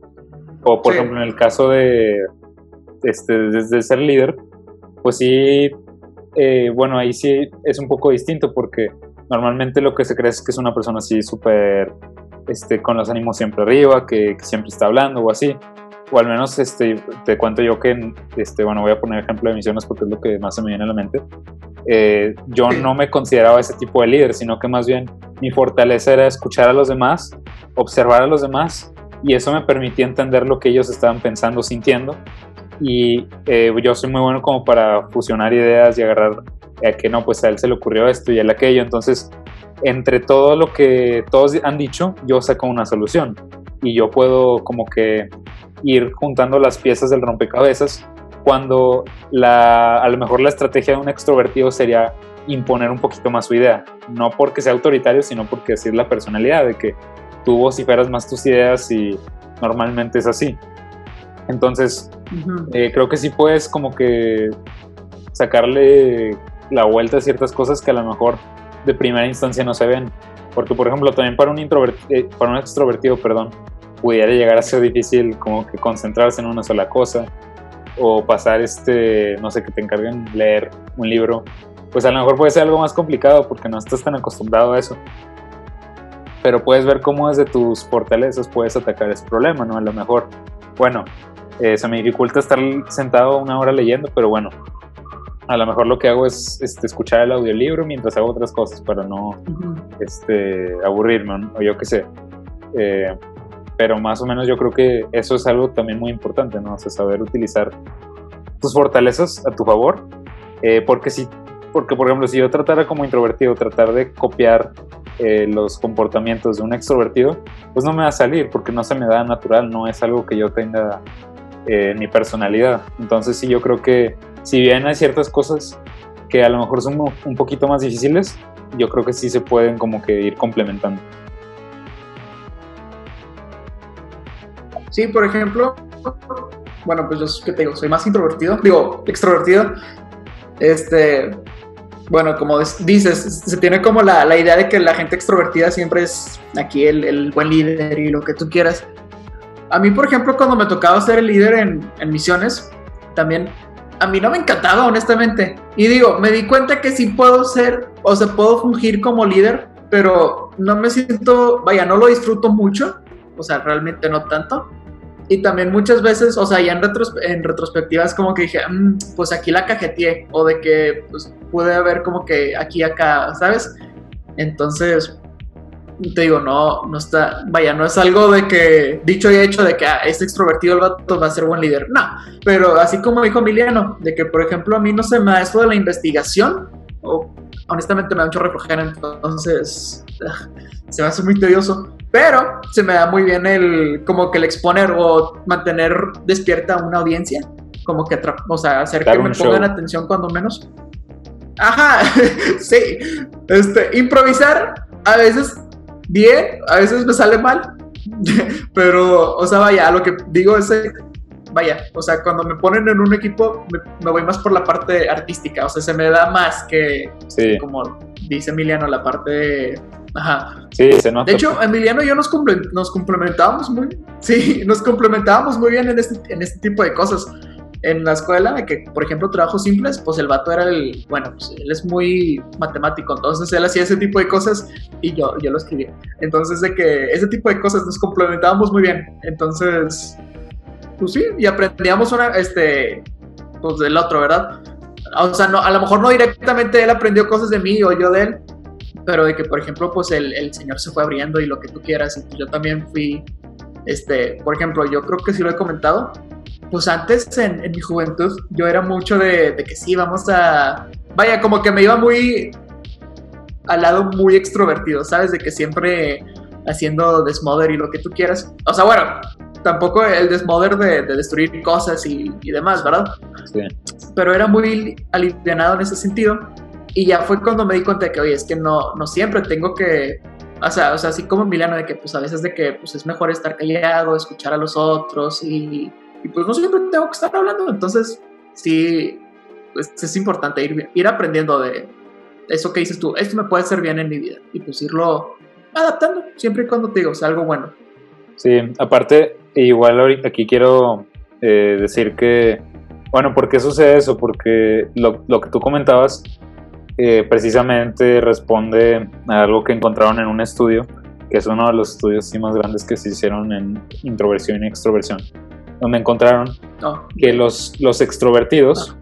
O por Sí. ejemplo en el caso de, este, de, de ser líder, pues sí, eh, bueno, ahí sí es un poco distinto porque normalmente lo que se cree es que es una persona así súper, este, con los ánimos siempre arriba, que, siempre está hablando o así. O al menos este, te cuento yo que, este, bueno, voy a poner ejemplo de misiones porque es lo que más se me viene a la mente. Eh, yo no me consideraba ese tipo de líder, sino que más bien mi fortaleza era escuchar a los demás, observar a los demás y eso me permitía entender lo que ellos estaban pensando, sintiendo. Y eh, yo soy muy bueno como para fusionar ideas y agarrar a que no, pues a él se le ocurrió esto y a él aquello. Entonces, entre todo lo que todos han dicho, yo saco una solución. Y yo puedo como que ir juntando las piezas del rompecabezas cuando la, a lo mejor la estrategia de un extrovertido sería imponer un poquito más su idea, no porque sea autoritario, sino porque así es la personalidad, de que tú vociferas más tus ideas y normalmente es así. Entonces, eh, creo que sí puedes como que sacarle la vuelta a ciertas cosas que a lo mejor de primera instancia no se ven. Porque, por ejemplo, también para un, introverti- eh, para un extrovertido, perdón, pudiera llegar a ser difícil como que concentrarse en una sola cosa o pasar este, no sé, que te encarguen leer un libro, pues a lo mejor puede ser algo más complicado porque no estás tan acostumbrado a eso. Pero puedes ver cómo desde tus fortalezas puedes atacar ese problema, ¿no? A lo mejor, bueno, eh, se me dificulta estar sentado una hora leyendo, pero bueno, a lo mejor lo que hago es este, escuchar el audiolibro mientras hago otras cosas para no Ujú. este, aburrirme ¿no? o yo qué sé. Eh, pero más o menos yo creo que eso es algo también muy importante, ¿no? O sea, saber utilizar tus fortalezas a tu favor. Eh, porque si, porque por ejemplo, si yo tratara como introvertido, tratar de copiar eh, los comportamientos de un extrovertido, pues no me va a salir porque no se me da natural, no es algo que yo tenga eh, en mi personalidad. Entonces sí, yo creo que si bien hay ciertas cosas que a lo mejor son un- poquito más difíciles, yo creo que sí se pueden como que ir complementando. Sí, por ejemplo, bueno, pues yo que te digo, soy más introvertido, digo, extrovertido. Este, bueno, como dices, se tiene como la, la idea de que la gente extrovertida siempre es aquí el, el buen líder y lo que tú quieras. A mí, por ejemplo, cuando me tocaba ser el líder en, en misiones, también a mí no me encantaba, honestamente. Y digo, me di cuenta que sí puedo ser, o sea, puedo fungir como líder, pero no me siento, vaya, no lo disfruto mucho o sea, realmente no tanto. Y también muchas veces, o sea, ya en, retros en retrospectiva es como que dije, mm, pues aquí la cajeteé, o de que pues, pude haber como que aquí, acá, ¿sabes? Entonces, te digo, no, no está, vaya, no es algo de que, dicho y hecho, de que ah, es extrovertido el vato va a ser buen líder, no, pero así como dijo Emiliano, de que por ejemplo a mí no se me da esto de la investigación, o honestamente me da mucho reflejar, entonces ah, se me hace muy tedioso, pero se me da muy bien el, como que el exponer o mantener despierta a una audiencia, como que, o sea, hacer que me pongan atención cuando menos. Ajá, sí, este, improvisar a veces bien, a veces me sale mal, pero, o sea, vaya, lo que digo es, vaya, o sea, cuando me ponen en un equipo, me, voy más por la parte artística, o sea, se me da más que, como dice Emiliano, la parte... Ajá. Sí, se nota. De hecho, Emiliano y yo nos, nos complementábamos muy, sí, nos complementábamos muy bien en este, en este tipo de cosas en la escuela, que por ejemplo trabajos simples, pues el vato era el, bueno, pues él es muy matemático, entonces él hacía ese tipo de cosas y yo, yo lo escribía. Entonces de que ese tipo de cosas nos complementábamos muy bien. Entonces, pues sí, y aprendíamos una, este, pues del otro, ¿verdad? O sea, no, a lo mejor no directamente él aprendió cosas de mí o yo de él, pero de que, por ejemplo, pues el, el señor se fue abriendo y lo que tú quieras, y yo también fui, este, por ejemplo, yo creo que sí lo he comentado, pues antes en, mi juventud yo era mucho de, que sí, vamos a... Vaya, como que me iba muy al lado muy extrovertido, ¿sabes? De que siempre haciendo desmother y lo que tú quieras. O sea, bueno, tampoco el desmother de, destruir cosas y, demás, ¿verdad? Sí. Pero era muy alivianado en ese sentido. Y ya fue cuando me di cuenta de que, oye, es que no, no siempre tengo que... O sea, o sea, así como Milano, de que pues a veces de que pues es mejor estar callado, escuchar a los otros y y pues no siempre tengo que estar hablando, entonces sí, pues, es importante ir, ir aprendiendo de eso que dices tú, esto me puede hacer bien en mi vida y pues irlo adaptando, siempre y cuando te digo, sea algo bueno. Sí, aparte, igual aquí quiero eh, decir que, bueno, ¿por qué sucede eso? Porque lo, lo que tú comentabas eh, precisamente responde a algo que encontraron en un estudio, que es uno de los estudios más grandes que se hicieron en introversión y extroversión donde encontraron que los, los extrovertidos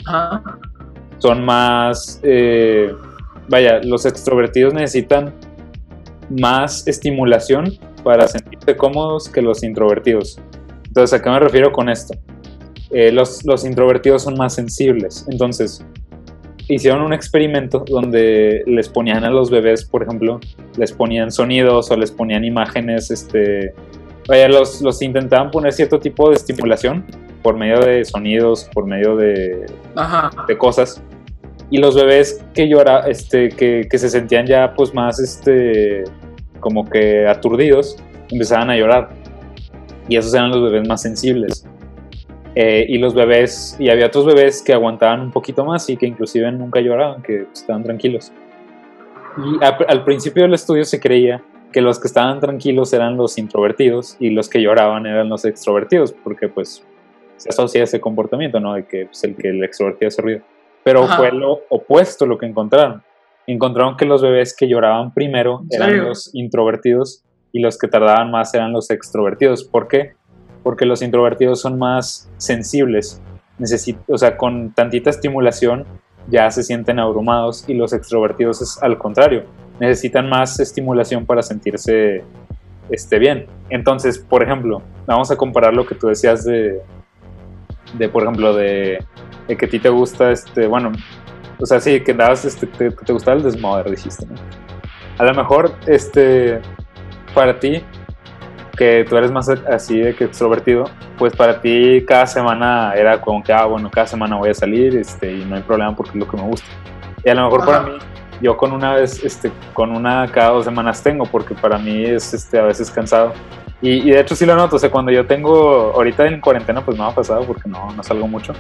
son más, eh, vaya, los extrovertidos necesitan más estimulación para sentirse cómodos que los introvertidos. Entonces, ¿a qué me refiero con esto? Eh, los, los introvertidos son más sensibles. Entonces, hicieron un experimento donde les ponían a los bebés, por ejemplo, les ponían sonidos o les ponían imágenes este, Vaya, los, los intentaban poner cierto tipo de estimulación por medio de sonidos, por medio de, de cosas. Y los bebés que llora, este, que, que, se sentían ya pues más este, como que aturdidos, empezaban a llorar. Y esos eran los bebés más sensibles. Eh, y los bebés, y había otros bebés que aguantaban un poquito más y que inclusive nunca lloraban, que estaban tranquilos. Y al principio del estudio se creía que los que estaban tranquilos eran los introvertidos y los que lloraban eran los extrovertidos, porque pues se asocia ese comportamiento, ¿no? De que pues, el que el extrovertido hace ruido. Pero fue lo opuesto lo que encontraron. Encontraron que los bebés que lloraban primero eran los introvertidos y los que tardaban más eran los extrovertidos. ¿Por qué? Porque los introvertidos son más sensibles. o sea, con tantita estimulación ya se sienten abrumados y los extrovertidos es al contrario necesitan más estimulación para sentirse este, bien. Entonces, por ejemplo, vamos a comparar lo que tú decías de, de por ejemplo, de, que a ti te gusta, este, bueno, o sea, sí, que dabas, este, te, te gustaba el desmoder, dijiste, ¿no? A lo mejor, este, para ti, que tú eres más así de que extrovertido, pues para ti cada semana era como que, ah, bueno, cada semana voy a salir, este, y no hay problema porque es lo que me gusta. Y a lo mejor para mí yo con una vez, este, con una cada dos semanas tengo, porque para mí es este, a veces cansado. Y, de hecho sí lo noto, o sea, cuando yo tengo, ahorita en cuarentena pues me ha pasado porque no, no salgo mucho,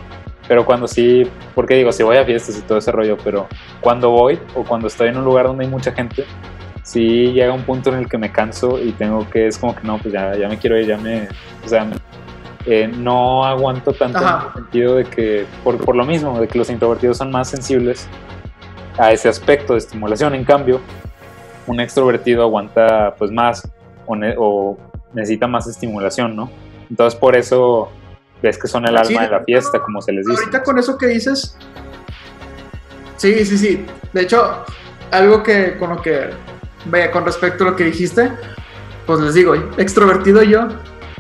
pero cuando sí, porque digo, si voy a fiestas y todo ese rollo, pero cuando voy o cuando estoy en un lugar donde hay mucha gente, sí llega un punto en el que me canso y tengo que, es como que no, pues ya, ya me quiero ir, ya me, o sea, eh, no aguanto tanto en el sentido de que, por, por lo mismo, de que los introvertidos son más sensibles a ese aspecto de estimulación. En cambio, un extrovertido aguanta pues más o, necesita más estimulación, ¿no? Entonces por eso ves que son el alma de la fiesta, como se les dice. Ahorita con eso que dices, sí, sí, sí. De hecho, algo que con lo que, vaya, con respecto a lo que dijiste, pues les digo, extrovertido yo,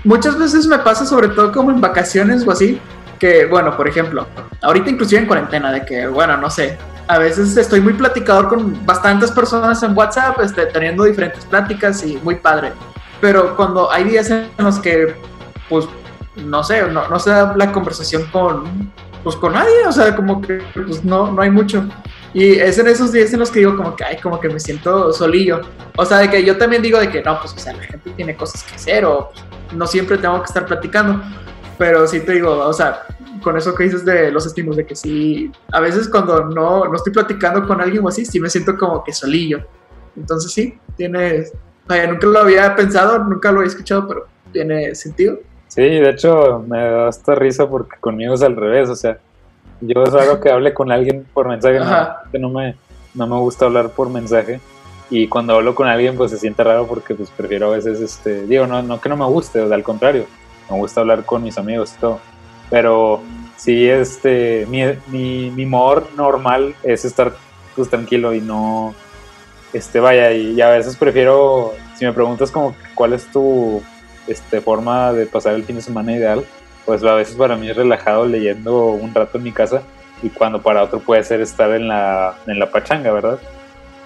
muchas veces me pasa sobre todo como en vacaciones o así, que bueno, por ejemplo, ahorita inclusive en cuarentena, de que, bueno, no sé, a veces estoy muy platicador con bastantes personas en WhatsApp, este, teniendo diferentes pláticas y muy padre. Pero cuando hay días en los que, pues, no sé, no, no se da la conversación con, pues, con nadie, o sea, como que pues, no, no hay mucho. Y es en esos días en los que digo como que, ay, como que me siento solillo. O sea, de que yo también digo de que no, pues, o sea, la gente tiene cosas que hacer o pues, no siempre tengo que estar platicando. Pero sí te digo, o sea, con eso que dices de los estímulos, de que sí, a veces cuando no, no estoy platicando con alguien o así, sí me siento como que solillo. Entonces sí, tiene, vaya, nunca lo había pensado, nunca lo había escuchado, pero tiene sentido. Sí, de hecho me da hasta risa porque conmigo es al revés, o sea, yo es raro que hable con alguien por mensaje, no me, no me gusta hablar por mensaje y cuando hablo con alguien pues se siente raro porque pues prefiero a veces, este, digo, no, no que no me guste, o sea, al contrario, me gusta hablar con mis amigos y todo, pero sí, este, mi, mi, mi humor normal es estar pues tranquilo y no, este, vaya, y, a veces prefiero, si me preguntas como cuál es tu este, forma de pasar el fin de semana ideal, pues a veces para mí es relajado leyendo un rato en mi casa y cuando para otro puede ser estar en la, en la pachanga, ¿verdad?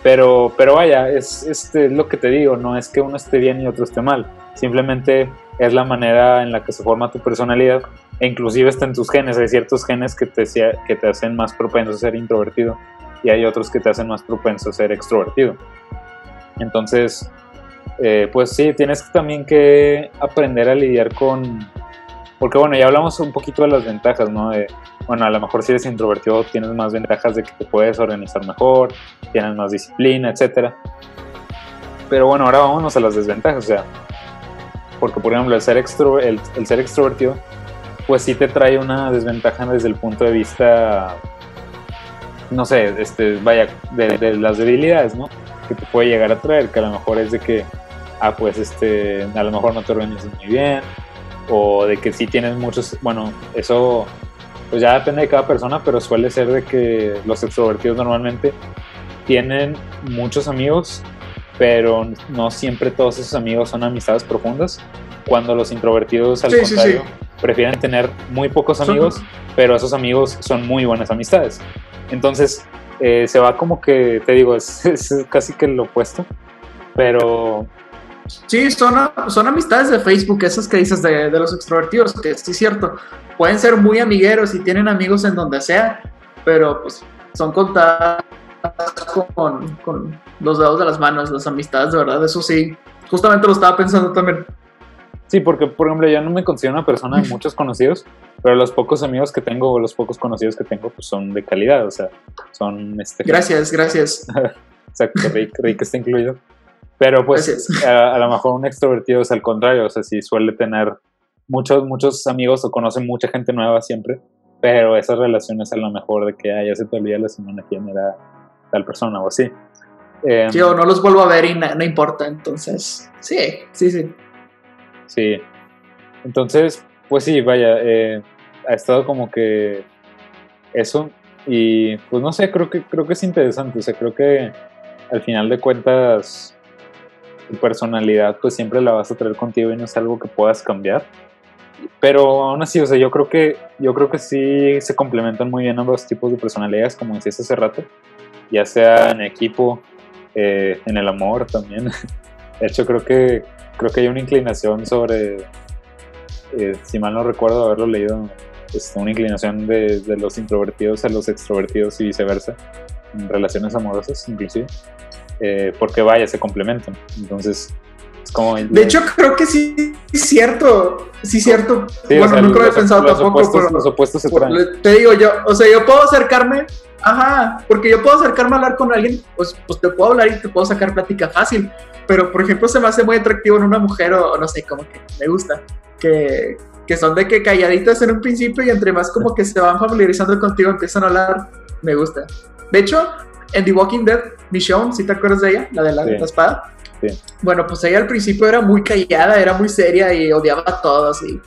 Pero, pero vaya, es, este, es lo que te digo, no es que uno esté bien y otro esté mal, simplemente es la manera en la que se forma tu personalidad e inclusive está en tus genes, hay ciertos genes que te, que te hacen más propenso a ser introvertido y hay otros que te hacen más propenso a ser extrovertido. Entonces, eh, pues sí, tienes también que aprender a lidiar con... Porque bueno, ya hablamos un poquito de las ventajas, ¿no? De, bueno, a lo mejor si eres introvertido tienes más ventajas de que te puedes organizar mejor, tienes más disciplina, etc. Pero bueno, ahora vámonos a las desventajas, o sea, porque por ejemplo el ser, extro, el, ser extrovertido, pues sí te trae una desventaja desde el punto de vista, no sé, este, vaya, de, de las debilidades, ¿no? Que te puede llegar a traer, que a lo mejor es de que ah, pues este, a lo mejor no te organizas muy bien, o de que sí tienes muchos, bueno, eso pues ya depende de cada persona, pero suele ser de que los extrovertidos normalmente tienen muchos amigos, pero no siempre todos esos amigos son amistades profundas, cuando los introvertidos al contrario prefieren tener muy pocos amigos, pero esos amigos son muy buenas amistades. Entonces, eh, se va como que, te digo, es, es casi que lo opuesto, pero Sí, son, son amistades de Facebook, esas que dices de, los extrovertidos, que sí es cierto. Pueden ser muy amigueros y tienen amigos en donde sea, pero pues son contadas con, con los dedos de las manos, las amistades, de verdad, eso sí. Justamente lo estaba pensando también. Sí, porque por ejemplo yo no me considero una persona de muchos conocidos, pero los pocos amigos que tengo o los pocos conocidos que tengo pues son de calidad, o sea, son... Este, gracias, gracias. Exacto, Rick, Rick está incluido. Pero pues a, lo mejor un extrovertido es al contrario, o sea, sí suele tener muchos, muchos amigos o conoce mucha gente nueva siempre, pero esas relaciones a lo mejor de que ya se te olvida la semana quién era tal persona o así. Eh, sí, o no los vuelvo a ver y no, importa, entonces, sí, sí, sí. Sí, entonces, pues sí, vaya, eh, ha estado como que eso y pues no sé, creo que, creo que es interesante, o sea, creo que al final de cuentas tu personalidad pues siempre la vas a traer contigo y no es algo que puedas cambiar. Pero aún así, o sea, yo creo que yo creo que sí se complementan muy bien ambos tipos de personalidades, como decías hace rato, ya sea en equipo, eh, en el amor también. De hecho, creo que creo que hay una inclinación sobre, eh, si mal no recuerdo haberlo leído, este, una inclinación de, de los introvertidos a los extrovertidos y viceversa, en relaciones amorosas inclusive. Eh, porque vaya, se complementan. Entonces, es como... De hecho, creo que sí es cierto, sí es cierto. bueno, nunca lo he pensado tampoco, pero... Los opuestos se traen. Te digo yo, o sea, yo puedo acercarme, ajá, porque yo puedo acercarme a hablar con alguien, pues, pues te puedo hablar y te puedo sacar plática fácil, pero por ejemplo se me hace muy atractivo en una mujer o no sé, como que me gusta, que, que son de que calladitas en un principio y entre más como que se van familiarizando contigo empiezan a hablar, me gusta. De hecho, en The Walking Dead, Michonne, si te acuerdas de ella, la de la, espada, Sí. Bueno, pues ella al principio era muy callada, era muy seria y odiaba a todos. Y,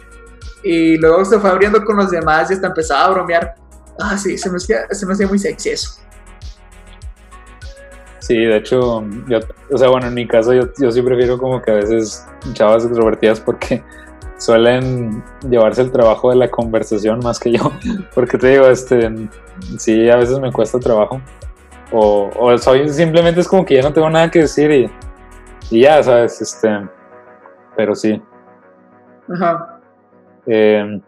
y luego se fue abriendo con los demás y hasta empezaba a bromear. Ah, sí, se me hacía, se me hacía muy sexy eso. Sí, de hecho, yo, o sea, bueno, en mi caso yo, yo sí prefiero como que a veces chavas extrovertidas porque suelen llevarse el trabajo de la conversación más que yo, porque te digo, este, sí, a veces me cuesta trabajo, o, o soy simplemente es como que ya no tengo nada que decir y, y ya, sabes, este, pero sí. Ajá. Eh,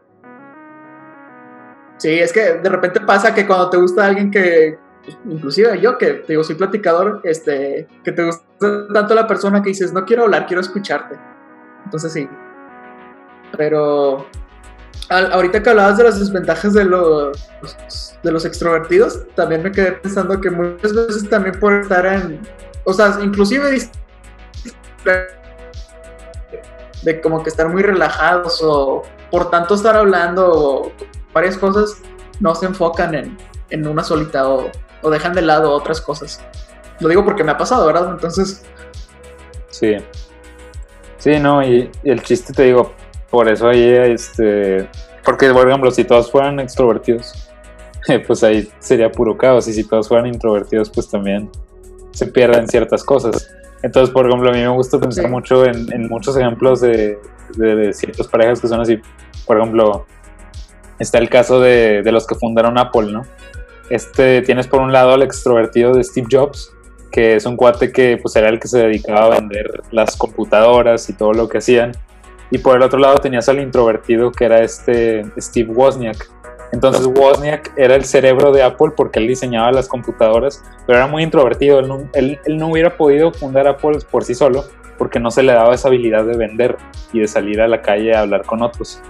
Sí, es que de repente pasa que cuando te gusta alguien que, pues, inclusive yo que te digo, soy platicador, este, que te gusta tanto la persona que dices, no quiero hablar, quiero escucharte. Entonces sí. Pero al- ahorita que hablabas de las desventajas de los, de los extrovertidos, también me quedé pensando que muchas veces también por estar en, o sea, inclusive de como que estar muy relajados o por tanto estar hablando varias cosas no se enfocan en, en una solita o, o dejan de lado otras cosas. Lo digo porque me ha pasado, ¿verdad? Entonces, Sí. Sí, no, y, y el chiste te digo, por eso ahí, este, porque por ejemplo, si todos fueran extrovertidos, pues ahí sería puro caos, y si todos fueran introvertidos, pues también se pierden ciertas cosas. Entonces, por ejemplo, a mí me gusta pensar Sí. mucho en, en muchos ejemplos de, de, de ciertas parejas que son así. Por ejemplo, está el caso de, de los que fundaron Apple, ¿no? Este, tienes por un lado al extrovertido de Steve Jobs, que es un cuate que pues era el que se dedicaba a vender las computadoras y todo lo que hacían. Y por el otro lado tenías al introvertido que era este Steve Wozniak. Entonces Wozniak era el cerebro de Apple porque él diseñaba las computadoras, pero era muy introvertido. Él no, él- él no hubiera podido fundar Apple por sí solo porque no se le daba esa habilidad de vender y de salir a la calle a hablar con otros.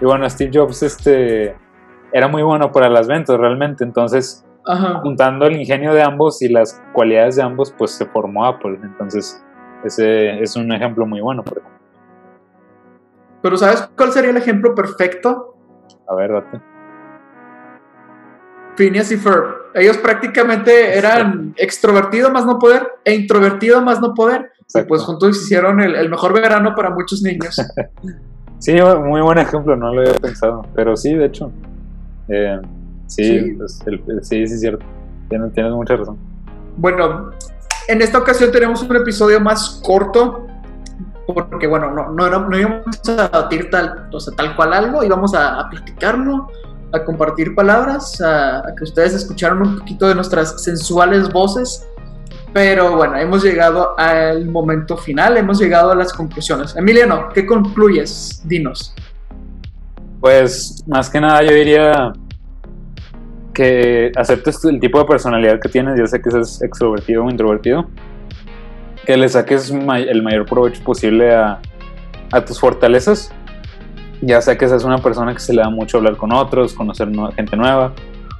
Y bueno, Steve Jobs este, era muy bueno para las ventas realmente. Entonces ajá. juntando el ingenio de ambos y las cualidades de ambos, pues se formó Apple. Entonces, ese es un ejemplo muy bueno. Pero ¿sabes cuál sería el ejemplo perfecto? A ver, date. Phineas y Ferb. Ellos prácticamente eran extrovertido más no poder e introvertido más no poder. Y Exacto. pues juntos hicieron el, el mejor verano para muchos niños. Sí, muy buen ejemplo, no lo había pensado. Pero sí, de hecho. Eh, sí, Sí. pues, el- el- sí, sí, es cierto. Tienes, tienes mucha razón. Bueno, en esta ocasión tenemos un episodio más corto. Porque, bueno, no, no, no íbamos a debatir tal, o sea, tal cual algo, íbamos a, a platicarlo, a compartir palabras, a, que ustedes escucharan un poquito de nuestras sensuales voces. Pero bueno, hemos llegado al momento final, hemos llegado a las conclusiones. Emiliano, ¿qué concluyes? Dinos. Pues, más que nada, yo diría que aceptes el tipo de personalidad que tienes, ya sea que seas extrovertido o introvertido, que le saques el mayor provecho posible a tus fortalezas, ya sea que seas una persona que se le da mucho hablar con otros, conocer gente nueva,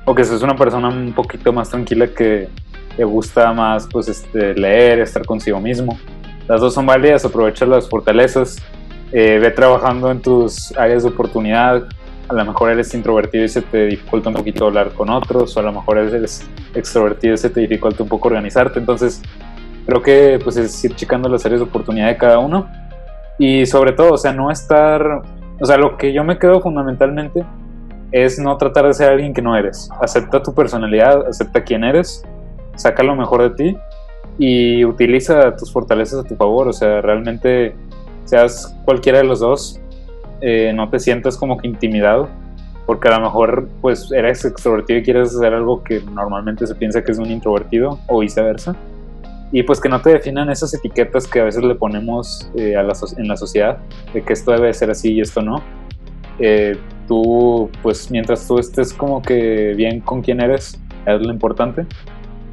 o que seas una persona un poquito más tranquila que le gusta más pues, este, leer, estar consigo mismo. Las dos son válidas, aprovecha las fortalezas, eh, ve trabajando en tus áreas de oportunidad. A lo mejor eres introvertido y se te dificulta un poquito hablar con otros, o a lo mejor eres extrovertido y se te dificulta un poco organizarte. Entonces, creo que pues es ir checando las áreas de oportunidad de cada uno. Y sobre todo, o sea, no estar. O sea, lo que yo me quedo fundamentalmente es no tratar de ser alguien que no eres. Acepta tu personalidad, acepta quién eres, saca lo mejor de ti y utiliza tus fortalezas a tu favor. O sea, realmente seas cualquiera de los dos, eh, no te sientas como que intimidado, porque a lo mejor pues eres extrovertido y quieres hacer algo que normalmente se piensa que es un introvertido o viceversa. Y pues que no te definan esas etiquetas que a veces le ponemos eh, en la sociedad, de que esto debe ser así y esto no. Eh, tú, pues mientras tú estés como que bien con quién eres, es lo importante.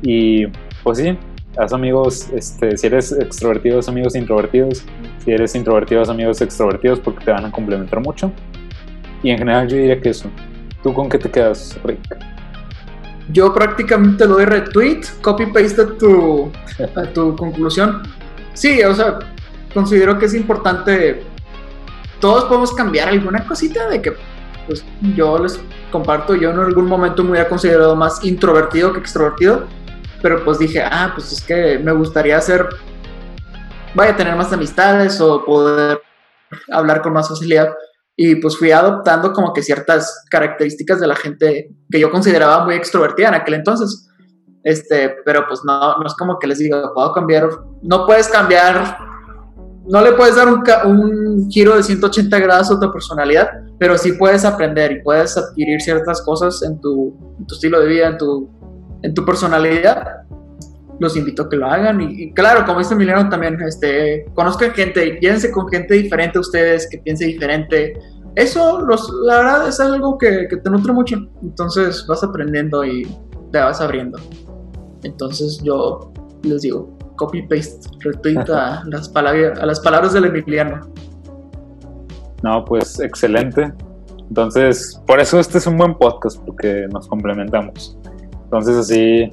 Y pues sí, haz amigos, este, si eres extrovertido, haz amigos introvertidos. Si eres introvertido, haz amigos extrovertidos porque te van a complementar mucho. Y en general yo diría que eso. ¿Tú con qué te quedas, Rick? Yo prácticamente lo doy retweet, copy paste a tu, tu conclusión. Sí, o sea, considero que es importante. Todos podemos cambiar alguna cosita de que, pues, yo les comparto. Yo en algún momento me hubiera considerado más introvertido que extrovertido, pero pues dije, ah, pues es que me gustaría ser vaya a tener más amistades o poder hablar con más facilidad. Y pues fui adoptando como que ciertas características de la gente que yo consideraba muy extrovertida en aquel entonces. Este, pero pues no, es como que les diga, puedo cambiar, no puedes cambiar, no le puedes dar un, un giro de 180 grados a tu personalidad, pero sí puedes aprender y puedes adquirir ciertas cosas en tu, en tu estilo de vida, en tu, en tu personalidad los invito a que lo hagan. Y, claro, como dice Emiliano también, este, conozcan gente, llévense con gente diferente a ustedes, que piense diferente. Eso, los, la verdad, es algo que, te nutre mucho. Entonces vas aprendiendo y te vas abriendo. Entonces yo les digo, copy paste, retweet a las, palabras, a las palabras del Emiliano. No, pues excelente. Entonces, por eso este es un buen podcast, porque nos complementamos. Entonces, así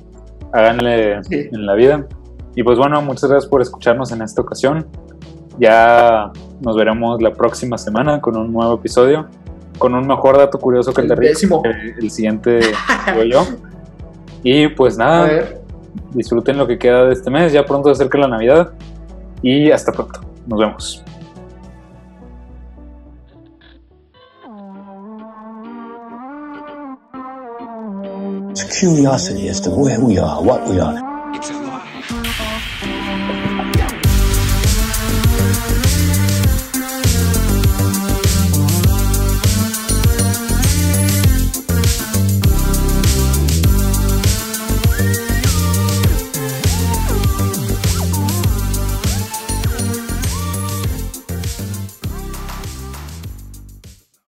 háganle en la vida. Y pues bueno, muchas gracias por escucharnos en esta ocasión. Ya nos veremos la próxima semana con un nuevo episodio, con un mejor dato curioso que el, el de el siguiente soy yo. Y pues nada, disfruten lo que queda de este mes, ya pronto se acerca la Navidad y hasta pronto. Nos vemos. Curiosity as to where we are, what we are.